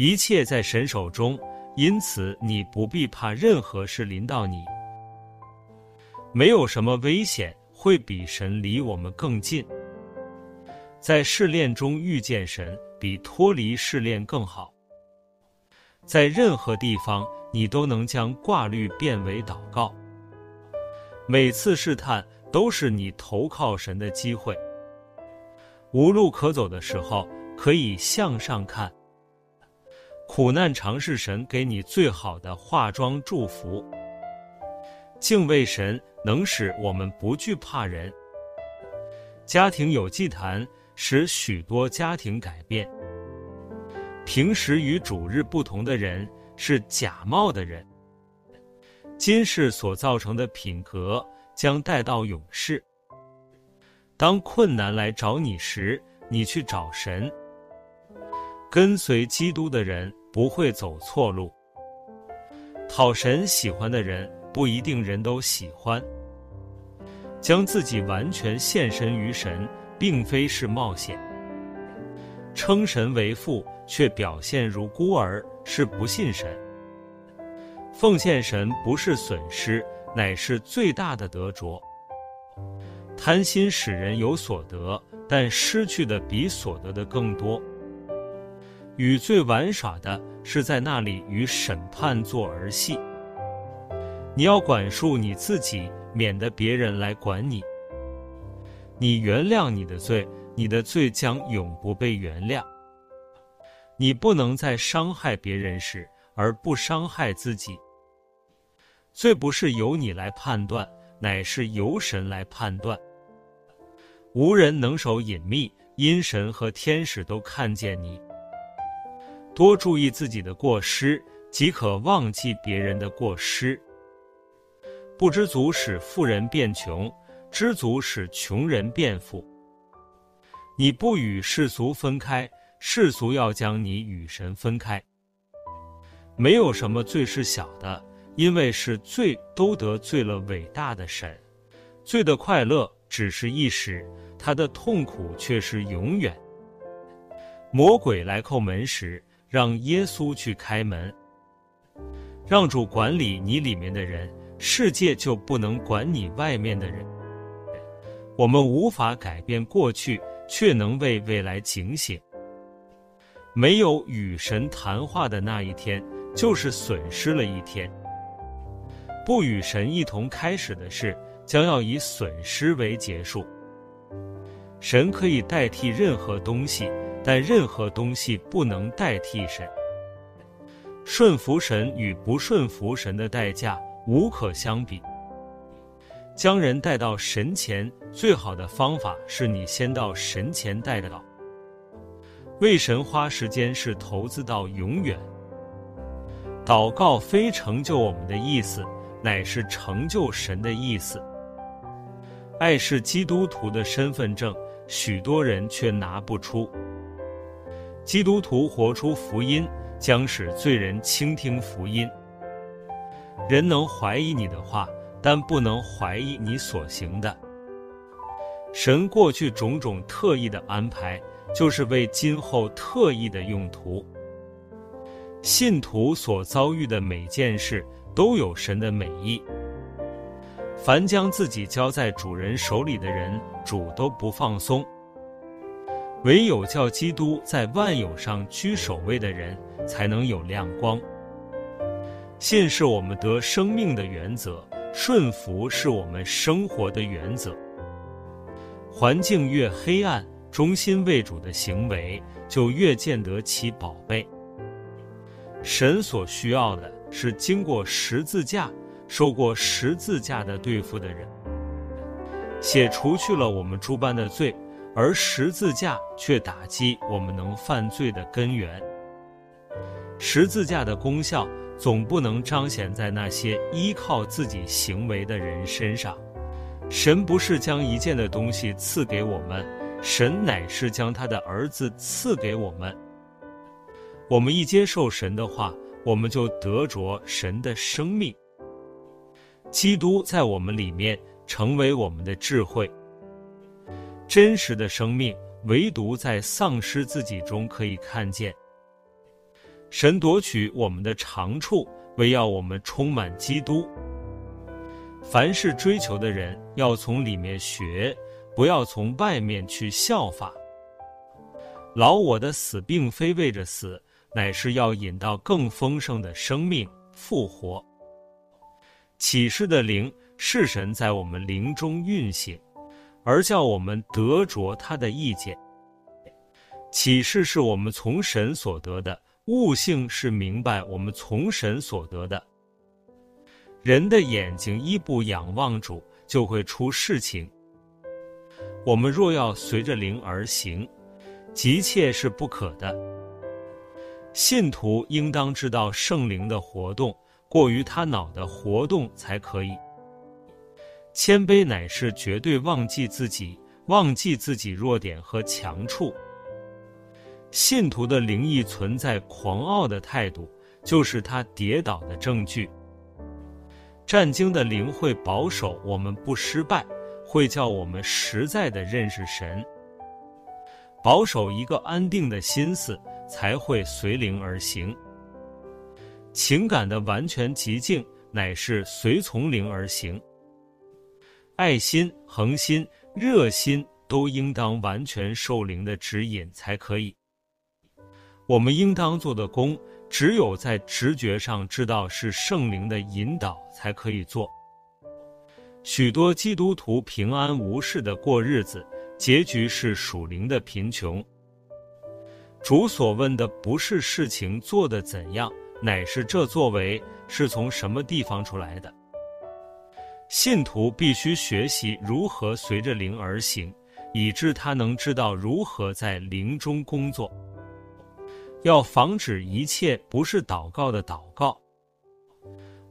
一切在神手中，因此你不必怕任何事临到你。没有什么危险会比神离我们更近。在试炼中遇见神，比脱离试炼更好。在任何地方，你都能将挂虑变为祷告。每次试探都是你投靠神的机会。无路可走的时候，可以向上看。苦难常是神给你最好的化妆祝福。敬畏神能使我们不惧怕人。家庭有祭坛。使许多家庭改变。平时与主日不同的人是假冒的人。今世所造成的品格将带到永世。当困难来找你时，你去找神。跟随基督的人不会走错路。讨神喜欢的人不一定人都喜欢。将自己完全献身于神。并非是冒险，称神为父却表现如孤儿是不信神。奉献神不是损失，乃是最大的得着。贪心使人有所得，但失去的比所得的更多。与罪玩耍的是在那里与审判做儿戏。你要管束你自己，免得别人来管你。你原谅你的罪，你的罪将永不被原谅。你不能在伤害别人时而不伤害自己。罪不是由你来判断，乃是由神来判断。无人能守隐秘，因神和天使都看见你。多注意自己的过失，即可忘记别人的过失。不知足使富人变穷。知足使穷人变富。你不与世俗分开，世俗要将你与神分开。没有什么罪是小的，因为是罪都得罪了伟大的神。罪的快乐只是一时，他的痛苦却是永远。魔鬼来叩门时，让耶稣去开门，让主管理你里面的人，世界就不能管你外面的人。我们无法改变过去，却能为未来警醒。没有与神谈话的那一天，就是损失了一天。不与神一同开始的事，将要以损失为结束。神可以代替任何东西，但任何东西不能代替神。顺服神与不顺服神的代价无可相比。将人带到神前，最好的方法是你先到神前带到。为神花时间是投资到永远。祷告非成就我们的意思，乃是成就神的意思。爱是基督徒的身份证，许多人却拿不出。基督徒活出福音，将使罪人倾听福音。人能怀疑你的话。但不能怀疑你所行的。神过去种种特意的安排，就是为今后特意的用途。信徒所遭遇的每件事都有神的美意。凡将自己交在主人手里的人，主都不放松。唯有叫基督在万有上居首位的人，才能有亮光。信是我们得生命的原则。顺服是我们生活的原则。环境越黑暗，忠心为主的行为就越见得其宝贝。神所需要的是经过十字架、受过十字架的对付的人。写除去了我们诸般的罪，而十字架却打击我们能犯罪的根源。十字架的功效。总不能彰显在那些依靠自己行为的人身上。神不是将一件的东西赐给我们，神乃是将他的儿子赐给我们。我们一接受神的话，我们就得着神的生命。基督在我们里面成为我们的智慧。真实的生命，唯独在丧失自己中可以看见。神夺取我们的长处，为要我们充满基督。凡是追求的人，要从里面学，不要从外面去效法。老我的死，并非为着死，乃是要引到更丰盛的生命复活。启示的灵是神在我们灵中运行，而叫我们得着他的意见。启示是我们从神所得的，悟性是明白我们从神所得的。人的眼睛一不仰望主，就会出事情。我们若要随着灵而行，急切是不可的。信徒应当知道圣灵的活动。过于他脑的活动才可以。谦卑乃是绝对忘记自己，忘记自己弱点和强处。信徒的灵意存在狂傲的态度，就是他跌倒的证据。战经的灵会保守我们不失败，会叫我们实在的认识神。保守一个安定的心思，才会随灵而行。情感的完全寂静，乃是随从灵而行。爱心、恒心、热心都应当完全受灵的指引才可以。我们应当做的工，只有在直觉上知道是圣灵的引导才可以做。许多基督徒平安无事的过日子，结局是属灵的贫穷。主所问的不是事情做得怎样。乃是这作为是从什么地方出来的？信徒必须学习如何随着灵而行，以致他能知道如何在灵中工作。要防止一切不是祷告的祷告。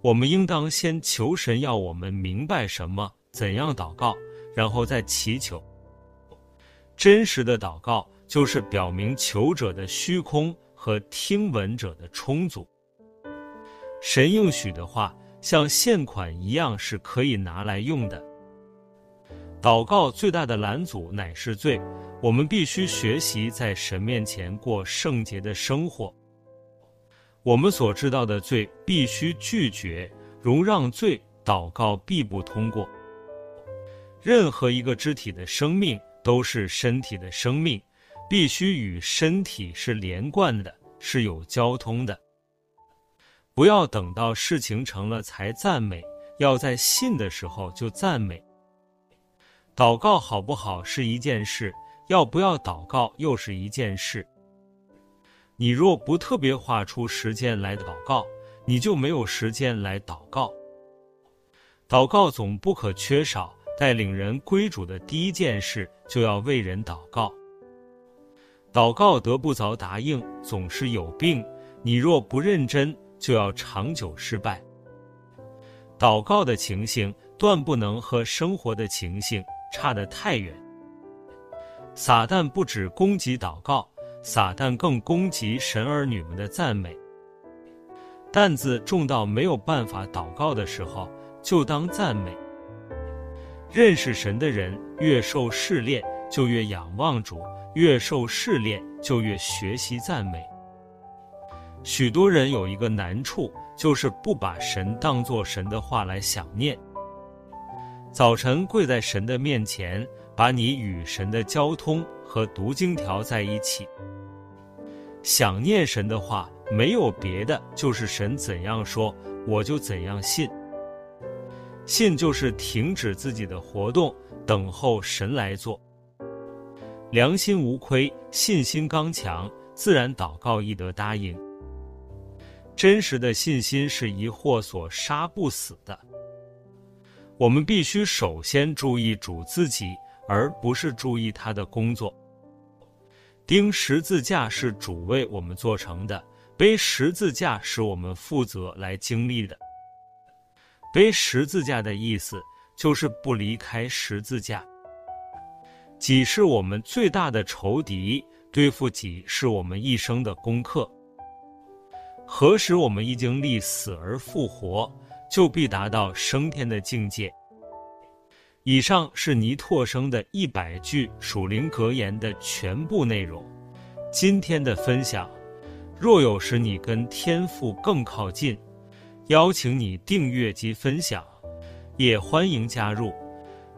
我们应当先求神要我们明白什么，怎样祷告，然后再祈求。真实的祷告就是表明求者的虚空和听闻者的充足。神应许的话，像现款一样是可以拿来用的。祷告最大的拦阻乃是罪，我们必须学习在神面前过圣洁的生活。我们所知道的罪必须拒绝，容让罪，祷告必不通过。任何一个肢体的生命都是身体的生命，必须与身体是连贯的，是有交通的。不要等到事情成了才赞美，要在信的时候就赞美。祷告好不好是一件事，要不要祷告又是一件事。你若不特别划出时间来祷告，你就没有时间来祷告。祷告总不可缺少，带领人归主的第一件事就要为人祷告。祷告得不着答应，总是有病。你若不认真，就要长久失败。祷告的情形断不能和生活的情形差得太远。撒旦不只攻击祷告，撒旦更攻击神儿女们的赞美。担子重到没有办法祷告的时候，就当赞美。认识神的人越受试炼，就越仰望主；越受试炼，就越学习赞美。许多人有一个难处，就是不把神当作神的话来想念。早晨跪在神的面前，把你与神的交通和读经调在一起。想念神的话，没有别的，就是神怎样说，我就怎样信。信就是停止自己的活动，等候神来做。良心无亏，信心刚强，自然祷告易得答应。真实的信心是疑惑所杀不死的。我们必须首先注意主自己，而不是注意他的工作。钉十字架是主为我们做成的，背十字架是我们负责来经历的。背十字架的意思就是不离开十字架。己是我们最大的仇敌，对付己是我们一生的功课。何时我们已经历死而复活，就必达到升天的境界。以上是倪拓生的一百句属灵格言的全部内容。今天的分享，若有使你跟天父更靠近，邀请你订阅及分享，也欢迎加入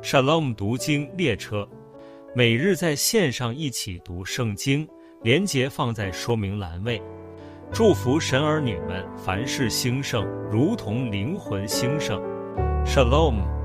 Shalom 读经列车，每日在线上一起读圣经，连结放在说明栏位。祝福神儿女们凡事兴盛，如同灵魂兴盛。Shalom。